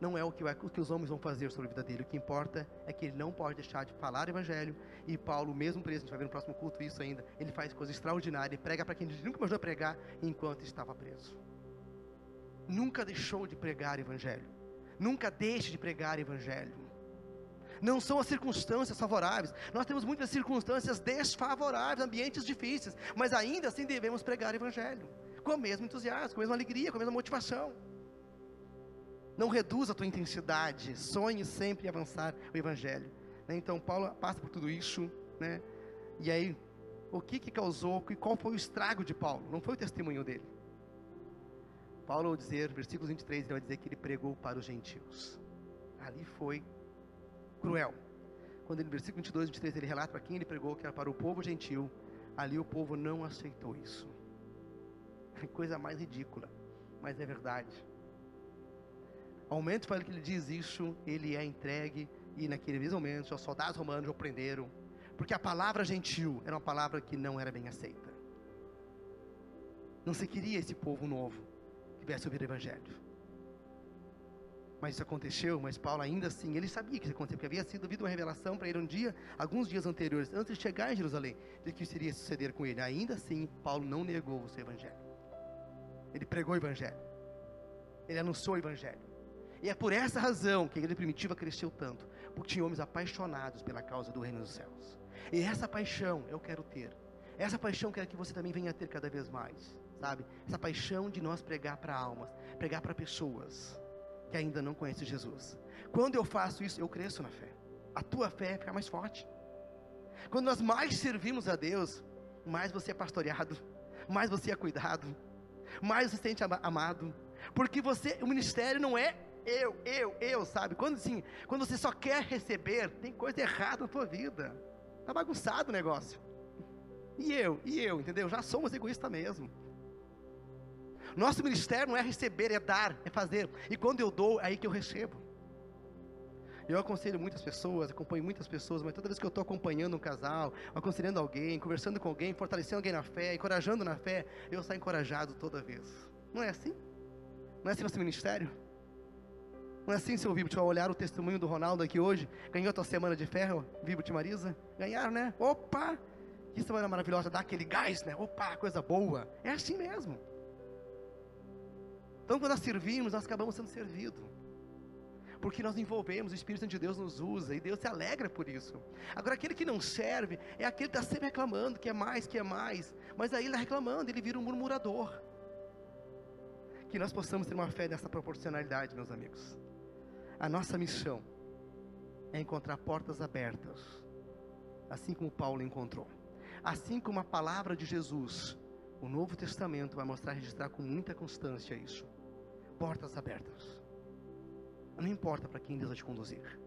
não é o que, vai, o que os homens vão fazer sobre a vida dele. O que importa é que ele não pode deixar de falar o evangelho. E Paulo, mesmo preso, a gente vai ver no próximo culto isso ainda, ele faz coisas extraordinárias, prega para quem ele nunca imaginou pregar enquanto estava preso. Nunca deixou de pregar o evangelho. Nunca deixe de pregar o evangelho. Não são as circunstâncias favoráveis. Nós temos muitas circunstâncias desfavoráveis, ambientes difíceis, mas ainda assim devemos pregar o evangelho com o mesmo entusiasmo, com a mesma alegria, com a mesma motivação. Não reduza a tua intensidade, sonhe sempre em avançar o Evangelho. Né? Então, Paulo passa por tudo isso, né? E aí, o que que causou, e qual foi o estrago de Paulo? Não foi o testemunho dele. Paulo, ao dizer, versículo 23, ele vai dizer que ele pregou para os gentios. Ali foi cruel. Quando ele, versículo 22 e 23, ele relata para quem ele pregou, que era para o povo gentil, ali o povo não aceitou isso. Coisa mais ridícula, mas é verdade. Ao momento que ele diz isso, ele é entregue e naquele mesmo momento os soldados romanos o prenderam, porque a palavra gentil era uma palavra que não era bem aceita. Não se queria esse povo novo que viesse ouvir o evangelho. Mas isso aconteceu, mas Paulo ainda assim, ele sabia que isso aconteceu, porque havia sido havido uma revelação para ele um dia, alguns dias anteriores, antes de chegar em Jerusalém, de que isso iria suceder com ele. Ainda assim, Paulo não negou o seu evangelho. Ele pregou o evangelho. Ele anunciou o evangelho. E é por essa razão que a igreja primitiva cresceu tanto, porque tinha homens apaixonados pela causa do reino dos céus. E essa paixão eu quero ter. Essa paixão quero que você também venha ter cada vez mais, sabe? Essa paixão de nós pregar para almas, pregar para pessoas que ainda não conhecem Jesus. Quando eu faço isso, eu cresço na fé. A tua fé fica mais forte. Quando nós mais servimos a Deus, mais você é pastoreado, mais você é cuidado, mais você se sente amado, porque você, o ministério não é eu, eu, eu, sabe? Quando assim, quando você só quer receber, tem coisa errada na tua vida. Tá bagunçado o negócio. E eu, e eu, entendeu? Já somos egoístas mesmo. Nosso ministério não é receber, é dar, é fazer. E quando eu dou, é aí que eu recebo. Eu aconselho muitas pessoas, acompanho muitas pessoas, mas toda vez que eu estou acompanhando um casal, aconselhando alguém, conversando com alguém, fortalecendo alguém na fé, encorajando na fé, eu saio encorajado toda vez. Não é assim? Não é assim nosso ministério? Não é assim, seu Vibut, ao olhar o testemunho do Ronaldo aqui hoje, ganhou tua semana de ferro, Vibut e Marisa? Ganharam, né? Opa! Que semana maravilhosa, dá aquele gás, né? Opa, coisa boa. É assim mesmo. Então, quando nós servimos, nós acabamos sendo servidos. Porque nós envolvemos, o Espírito Santo de Deus nos usa e Deus se alegra por isso. Agora, aquele que não serve é aquele que está sempre reclamando, que é mais, que é mais. Mas aí ele está reclamando, ele vira um murmurador. Que nós possamos ter uma fé nessa proporcionalidade, meus amigos. A nossa missão é encontrar portas abertas, assim como Paulo encontrou. Assim como a palavra de Jesus, o Novo Testamento vai mostrar, registrar com muita constância isso. Portas abertas. Não importa para quem Deus vai te conduzir.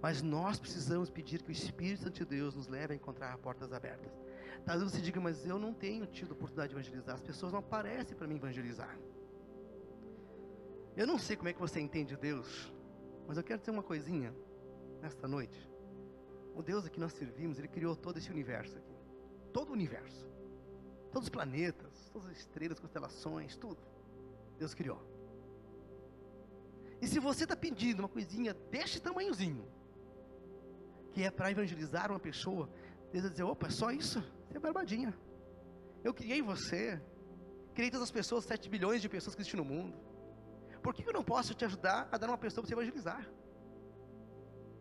Mas nós precisamos pedir que o Espírito Santo de Deus nos leve a encontrar portas abertas. Talvez você diga, mas eu não tenho tido oportunidade de evangelizar. As pessoas não aparecem para mim evangelizar. Eu não sei como é que você entende Deus, mas eu quero dizer uma coisinha nesta noite. O Deus a que nós servimos, Ele criou todo esse universo aqui. Todo o universo. Todos os planetas, todas as estrelas, constelações, tudo. Deus criou. E se você está pedindo uma coisinha deste tamanhozinho, que é para evangelizar uma pessoa, Deus vai dizer: opa, é só isso? Você é barbadinha. Eu criei você, criei todas as pessoas, 7 bilhões de pessoas que existem no mundo. Por que eu não posso te ajudar a dar uma pessoa para você evangelizar?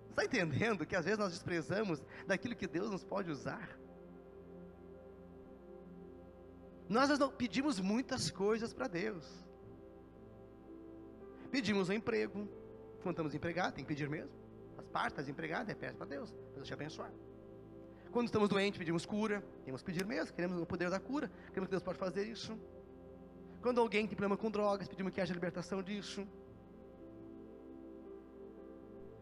Está entendendo que às vezes nós desprezamos daquilo que Deus nos pode usar? Nós pedimos muitas coisas para Deus. Pedimos um emprego, quando estamos empregados, tem que pedir mesmo. As partes, das empregadas, é peça para Deus, Deus te abençoar. Quando estamos doentes, pedimos cura, temos que pedir mesmo, queremos o poder da cura, queremos que Deus pode fazer isso. Quando alguém tem problema com drogas, pedimos que haja libertação disso.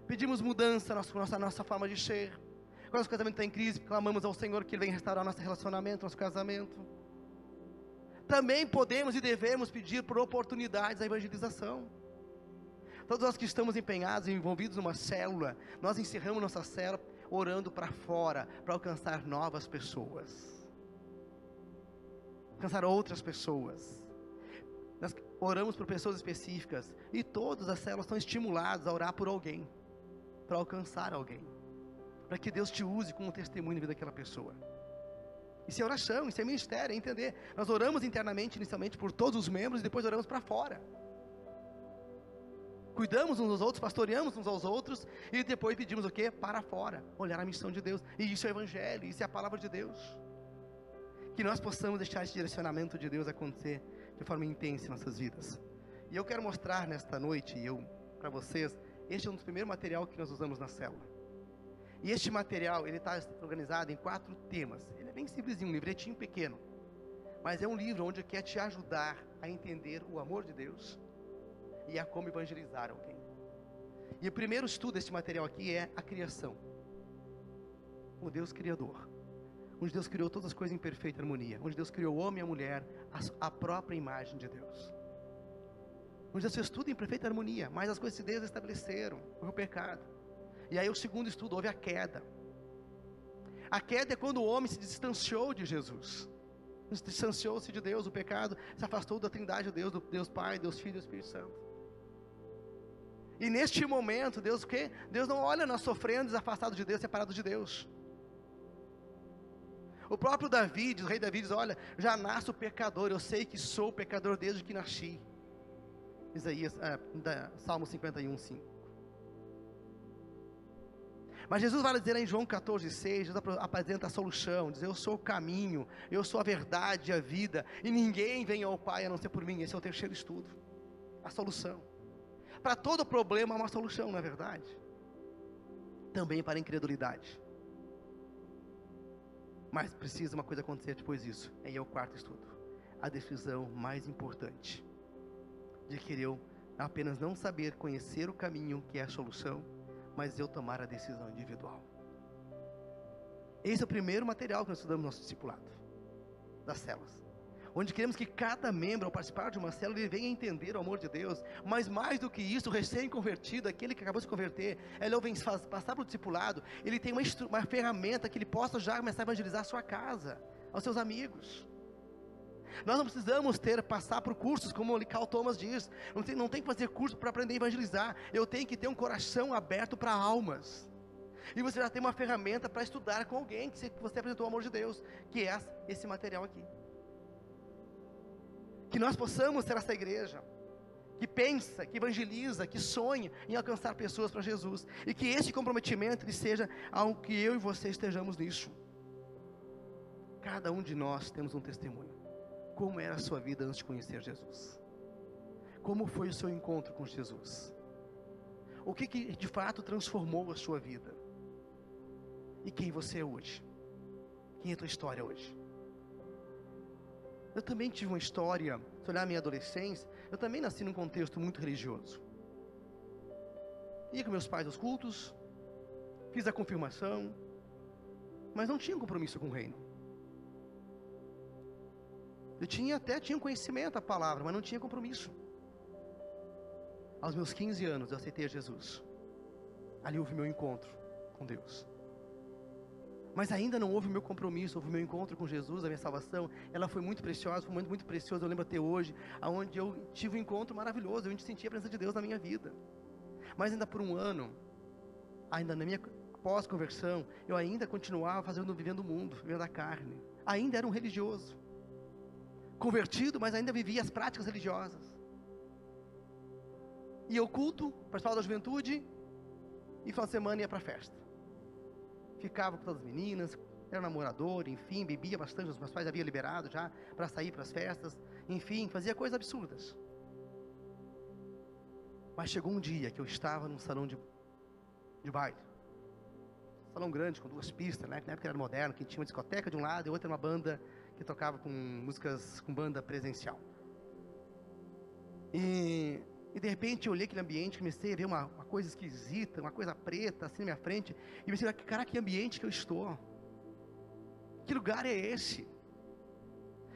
Pedimos mudança na nossa, nossa forma de ser. Quando nosso casamento está em crise, clamamos ao Senhor que Ele venha restaurar nosso relacionamento, nosso casamento. Também podemos e devemos pedir por oportunidades da evangelização. Todos nós que estamos empenhados e envolvidos numa célula, nós encerramos nossa célula orando para fora, para alcançar novas pessoas. Alcançar outras pessoas. Oramos por pessoas específicas e todas as células estão estimuladas a orar por alguém, para alcançar alguém, para que Deus te use como testemunho na vida daquela pessoa. Isso é oração, isso é ministério, é entender. Nós oramos internamente, inicialmente, por todos os membros e depois oramos para fora. Cuidamos uns dos outros, pastoreamos uns aos outros e depois pedimos o que? Para fora, olhar a missão de Deus. E isso é o Evangelho, isso é a palavra de Deus. Que nós possamos deixar esse direcionamento de Deus acontecer de forma intensa em nossas vidas. E eu quero mostrar nesta noite, eu para vocês, este é um dos primeiros materiais que nós usamos na célula. E este material, ele está organizado em quatro temas. Ele é bem simplesinho, um livretinho pequeno. Mas é um livro onde quer te ajudar a entender o amor de Deus e a como evangelizar alguém. E o primeiro estudo deste material aqui é a criação. O Deus Criador onde Deus criou todas as coisas em perfeita harmonia, onde Deus criou o homem e a mulher, a, a própria imagem de Deus. Onde Deus fez tudo em perfeita harmonia, mas as coisas se desestabeleceram, houve o pecado. E aí o segundo estudo, houve a queda. A queda é quando o homem se distanciou de Jesus. Distanciou-se de Deus, o pecado se afastou da trindade de Deus, do Deus Pai, Deus Filho e Espírito Santo. E neste momento, Deus o quê? Deus não olha nós sofrendo, desafastado de Deus, separado de Deus. O próprio Davi, o rei Davi diz: Olha, já nasço pecador, eu sei que sou pecador desde que nasci. Isaías, é, Salmo 51, 5. Mas Jesus vai dizer em João 14, 6, Jesus apresenta a solução, diz, eu sou o caminho, eu sou a verdade a vida, e ninguém vem ao Pai a não ser por mim, esse é o terceiro estudo, a solução. Para todo problema há uma solução, não é verdade? Também para a incredulidade. Mas precisa uma coisa acontecer depois disso. Aí é o quarto estudo. A decisão mais importante. De que eu apenas não saber conhecer o caminho que é a solução, mas eu tomar a decisão individual. Esse é o primeiro material que nós estudamos no nosso discipulado. Das células onde queremos que cada membro, ao participar de uma célula, ele venha entender o amor de Deus, mas mais do que isso, o recém-convertido, aquele que acabou de se converter, ele ao passar para o discipulado, ele tem uma, uma ferramenta que ele possa já começar a evangelizar a sua casa, aos seus amigos. Nós não precisamos ter, passar por cursos, como o Cal Thomas diz, não tem, não tem que fazer curso para aprender a evangelizar, eu tenho que ter um coração aberto para almas. E você já tem uma ferramenta para estudar com alguém que você apresentou o amor de Deus, que é esse material aqui que nós possamos ser essa igreja que pensa, que evangeliza, que sonha em alcançar pessoas para Jesus e que esse comprometimento ele seja algo que eu e você estejamos nisso. Cada um de nós temos um testemunho. Como era a sua vida antes de conhecer Jesus? Como foi o seu encontro com Jesus? O que, que de fato transformou a sua vida? E quem você é hoje? Quem é a tua história hoje? Eu também tive uma história, se olhar a minha adolescência, eu também nasci num contexto muito religioso. ia com meus pais aos cultos, fiz a confirmação, mas não tinha compromisso com o reino. Eu tinha até tinha conhecimento da palavra, mas não tinha compromisso. Aos meus 15 anos eu aceitei Jesus. Ali houve meu encontro com Deus. Mas ainda não houve meu compromisso, houve meu encontro com Jesus, a minha salvação. Ela foi muito preciosa, foi momento muito precioso. Eu lembro até hoje, aonde eu tive um encontro maravilhoso, onde senti a presença de Deus na minha vida. Mas ainda por um ano, ainda na minha pós-conversão, eu ainda continuava fazendo, vivendo o mundo, vivendo a carne. Ainda era um religioso. Convertido, mas ainda vivia as práticas religiosas. Ia ao culto, participava da juventude, e final de semana ia para a festa. Ficava com todas as meninas, era namorador, enfim, bebia bastante, os meus pais haviam liberado já para sair para as festas, enfim, fazia coisas absurdas. Mas chegou um dia que eu estava num salão de, de baile. Salão grande, com duas pistas, né? Na época era moderno, que tinha uma discoteca de um lado e outra uma banda que tocava com músicas com banda presencial. E, e de repente eu olhei aquele ambiente, comecei a ver uma, uma coisa esquisita, uma coisa preta assim na minha frente, e pensei, cara, que ambiente que eu estou. Que lugar é esse?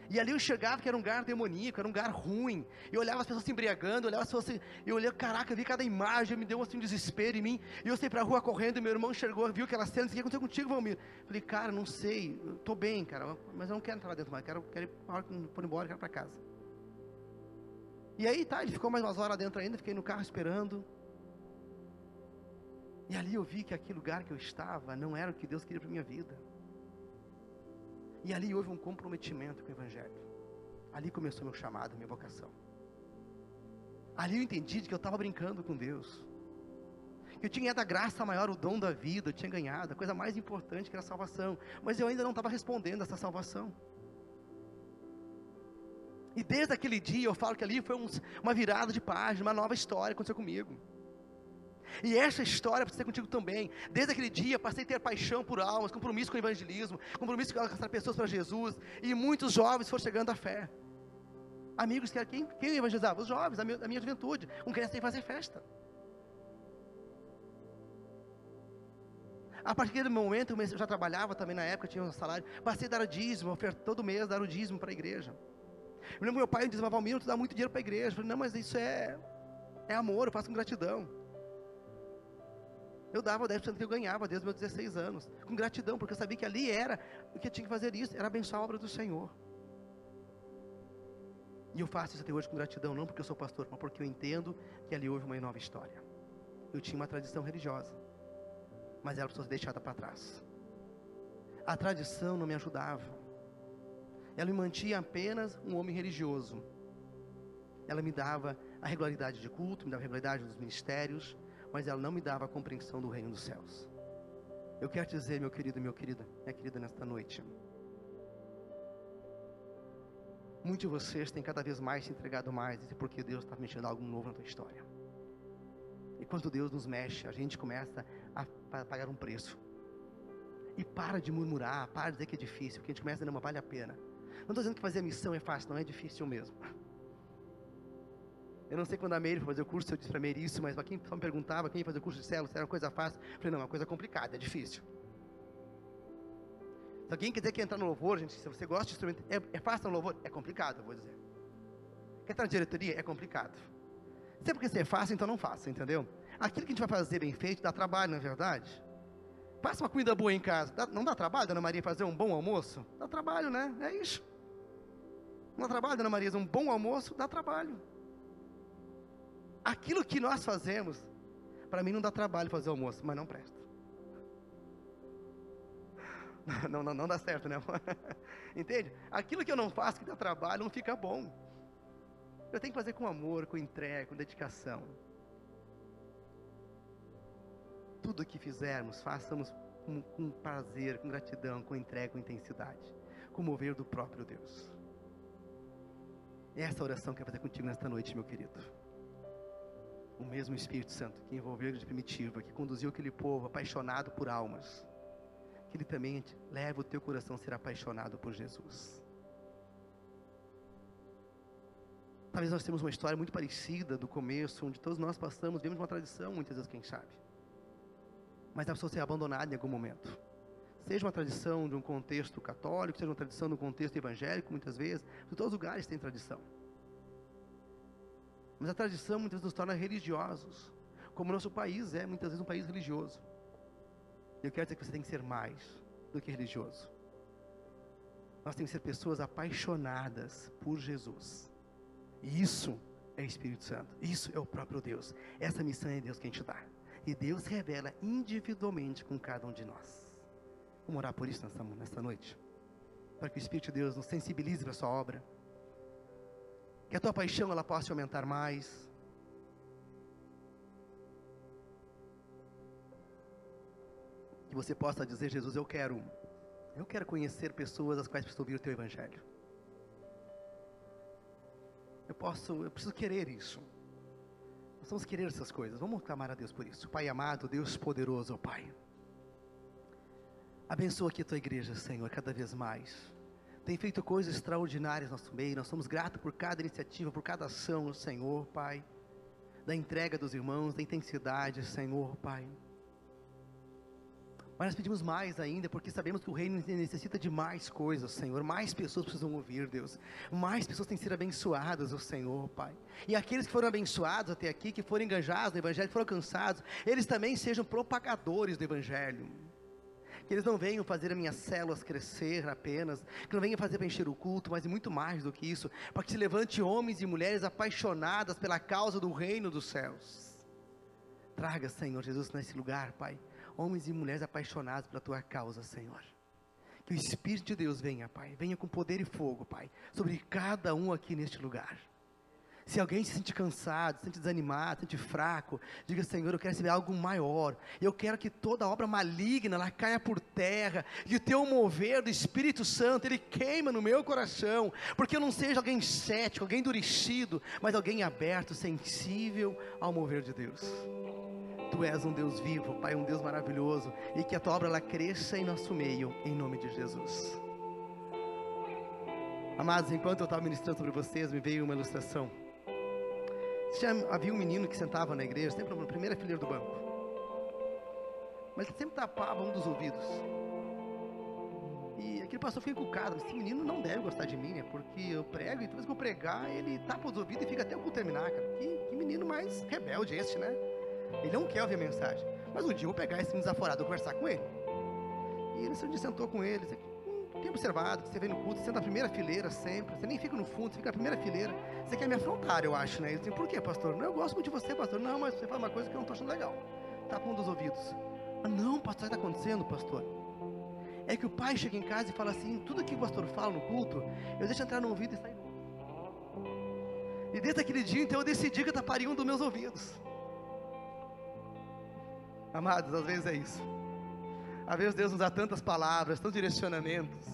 E ali eu enxergava que era um lugar demoníaco, era um lugar ruim. Eu olhava as pessoas se embriagando, olhava as pessoas assim, eu olhei, caraca, eu vi cada imagem, me deu assim um desespero em mim. E eu saí pra rua correndo, e meu irmão enxergou, viu aquela cena, o que aconteceu contigo, Valmir? Falei, cara, não sei, eu tô bem, cara, mas eu não quero entrar lá dentro mais, quero, quero ir por embora, quero ir pra casa. E aí tá, ele ficou mais umas horas dentro ainda, fiquei no carro esperando. E ali eu vi que aquele lugar que eu estava não era o que Deus queria para minha vida. E ali houve um comprometimento com o Evangelho. Ali começou meu chamado, minha vocação. Ali eu entendi que eu estava brincando com Deus. Que eu tinha da graça maior o dom da vida, eu tinha ganhado a coisa mais importante que era a salvação. Mas eu ainda não estava respondendo a essa salvação. E desde aquele dia eu falo que ali foi um, uma virada de página, uma nova história aconteceu comigo. E essa história precisa ser contigo também. Desde aquele dia passei a ter paixão por almas, compromisso com o evangelismo, compromisso com alcançar pessoas para Jesus. E muitos jovens foram chegando à fé. Amigos, que quem, quem evangelizava? Os jovens, a minha, a minha juventude. Com quem sem fazer festa. A partir daquele momento, eu já trabalhava também na época, tinha um salário. Passei a dar o dízimo, todo mês, dar o dízimo para a igreja. Eu lembro meu pai dizia, Valmir, tu dá muito dinheiro para a igreja. Eu falei, não, mas isso é, é amor, eu faço com gratidão. Eu dava o 10% que eu ganhava desde meus 16 anos, com gratidão, porque eu sabia que ali era o que eu tinha que fazer isso, era abençoar a obra do Senhor. E eu faço isso até hoje com gratidão, não porque eu sou pastor, mas porque eu entendo que ali houve uma nova história. Eu tinha uma tradição religiosa, mas ela precisou ser deixada para trás. A tradição não me ajudava. Ela me mantinha apenas um homem religioso. Ela me dava a regularidade de culto, me dava a regularidade dos ministérios, mas ela não me dava a compreensão do reino dos céus. Eu quero dizer, meu querido meu querida, minha querida, nesta noite. Muitos de vocês têm cada vez mais se entregado mais, porque Deus está mexendo algo novo na tua história. E quando Deus nos mexe, a gente começa a pagar um preço. E para de murmurar, para de dizer que é difícil, porque a gente começa a dizer, não, vale a pena. Não estou dizendo que fazer missão é fácil, não é difícil mesmo. Eu não sei quando a Meire foi fazer o curso, eu disse para a Meire isso, mas para quem só me perguntava, quem ia fazer o curso de células, se era uma coisa fácil, eu falei, não, é uma coisa complicada, é difícil. Se alguém quiser que entrar no louvor, gente, se você gosta de instrumento, é, é fácil no louvor? É complicado, eu vou dizer. Quer entrar na diretoria? É complicado. Se é porque você é fácil, então não faça, entendeu? Aquilo que a gente vai fazer bem feito dá trabalho, na é verdade. Passa uma comida boa em casa. Dá, não dá trabalho, Dona Maria, fazer um bom almoço? Dá trabalho, né? É isso. Não dá trabalho, Dona Maria, um bom almoço? Dá trabalho aquilo que nós fazemos, para mim não dá trabalho fazer almoço, mas não presta. Não, não, não dá certo, né? Entende? Aquilo que eu não faço, que dá trabalho, não fica bom. Eu tenho que fazer com amor, com entrega, com dedicação. Tudo que fizermos, façamos com, com prazer, com gratidão, com entrega, com intensidade, com mover do próprio Deus. Essa oração que eu quero fazer contigo nesta noite, meu querido o mesmo Espírito Santo que envolveu igreja primitiva, que conduziu aquele povo apaixonado por almas, que ele também leva o teu coração a ser apaixonado por Jesus. Talvez nós temos uma história muito parecida do começo, onde todos nós passamos, vemos uma tradição, muitas vezes, quem sabe. Mas ela precisou ser abandonada em algum momento. Seja uma tradição de um contexto católico, seja uma tradição de um contexto evangélico, muitas vezes, de todos os lugares tem tradição. Mas a tradição muitas vezes nos torna religiosos, como o nosso país é muitas vezes um país religioso. E eu quero dizer que você tem que ser mais do que religioso. Nós temos que ser pessoas apaixonadas por Jesus. E isso é Espírito Santo. Isso é o próprio Deus. Essa missão é Deus quem te dá. E Deus revela individualmente com cada um de nós. Vamos orar por isso nesta, nesta noite. Para que o Espírito de Deus nos sensibilize para a sua obra. Que a tua paixão ela possa aumentar mais. Que você possa dizer, Jesus, eu quero, eu quero conhecer pessoas as quais preciso ouvir o teu evangelho. Eu posso, eu preciso querer isso. Nós vamos querer essas coisas. Vamos clamar a Deus por isso. Pai amado, Deus poderoso, Pai. Abençoa aqui a tua igreja, Senhor, cada vez mais. Tem feito coisas extraordinárias no nosso meio. Nós somos gratos por cada iniciativa, por cada ação, Senhor, Pai. Da entrega dos irmãos, da intensidade, Senhor, Pai. Mas nós pedimos mais ainda, porque sabemos que o reino necessita de mais coisas, Senhor. Mais pessoas precisam ouvir, Deus. Mais pessoas têm sido abençoadas, o Senhor, Pai. E aqueles que foram abençoados até aqui, que foram engajados no Evangelho, que foram alcançados, eles também sejam propagadores do Evangelho. Que eles não venham fazer as minhas células crescer apenas, que não venham fazer para encher o culto, mas muito mais do que isso, para que se levante homens e mulheres apaixonadas pela causa do reino dos céus. Traga, Senhor Jesus, nesse lugar, Pai homens e mulheres apaixonados pela tua causa, Senhor. Que o Espírito de Deus venha, Pai, venha com poder e fogo, Pai, sobre cada um aqui neste lugar. Se alguém se sente cansado, se sente desanimado, se sente fraco, diga, Senhor, eu quero receber algo maior. Eu quero que toda obra maligna ela caia por terra, e o teu mover do Espírito Santo, ele queima no meu coração, porque eu não seja alguém cético, alguém endurecido, mas alguém aberto, sensível ao mover de Deus. Tu és um Deus vivo, Pai, um Deus maravilhoso, e que a tua obra ela cresça em nosso meio, em nome de Jesus. Amados, enquanto eu estava ministrando sobre vocês, me veio uma ilustração. Já havia um menino que sentava na igreja, sempre na primeira fileira do banco. Mas ele sempre tapava um dos ouvidos. E aquele pastor fica encucado. Esse menino não deve gostar de mim, né? Porque eu prego e toda vez que eu pregar, ele tapa os ouvidos e fica até o culto terminar, cara. Que, que menino mais rebelde esse, né? Ele não quer ouvir a mensagem. Mas um dia eu vou pegar esse desaforado e conversar com ele. E ele um sentou com ele. Você, tem observado que você vem no culto, você senta na primeira fileira sempre. Você nem fica no fundo, você fica na primeira fileira. Você quer me afrontar, eu acho, né? Ele disse, por quê, pastor? Não, eu gosto muito de você, pastor. Não, mas você fala uma coisa que eu não estou achando legal. Tapa um dos ouvidos. Ah, não, pastor, o que está acontecendo, pastor? É que o pai chega em casa e fala assim: tudo que o pastor fala no culto, eu deixo entrar no ouvido e sair. E desde aquele dia, então, eu decidi que eu taparia um dos meus ouvidos. Amados, às vezes é isso. Às vezes Deus nos dá tantas palavras, tantos direcionamentos,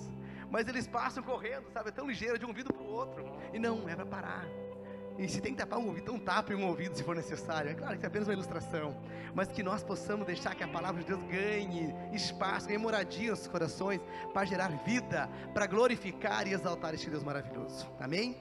mas eles passam correndo, sabe? É tão ligeiro de um ouvido para o outro. E não, é para parar. E se tem que tapar um ouvido, então tape um ouvido se for necessário. É claro que é apenas uma ilustração, mas que nós possamos deixar que a palavra de Deus ganhe espaço, ganhe moradia nos corações, para gerar vida, para glorificar e exaltar este Deus maravilhoso. Amém?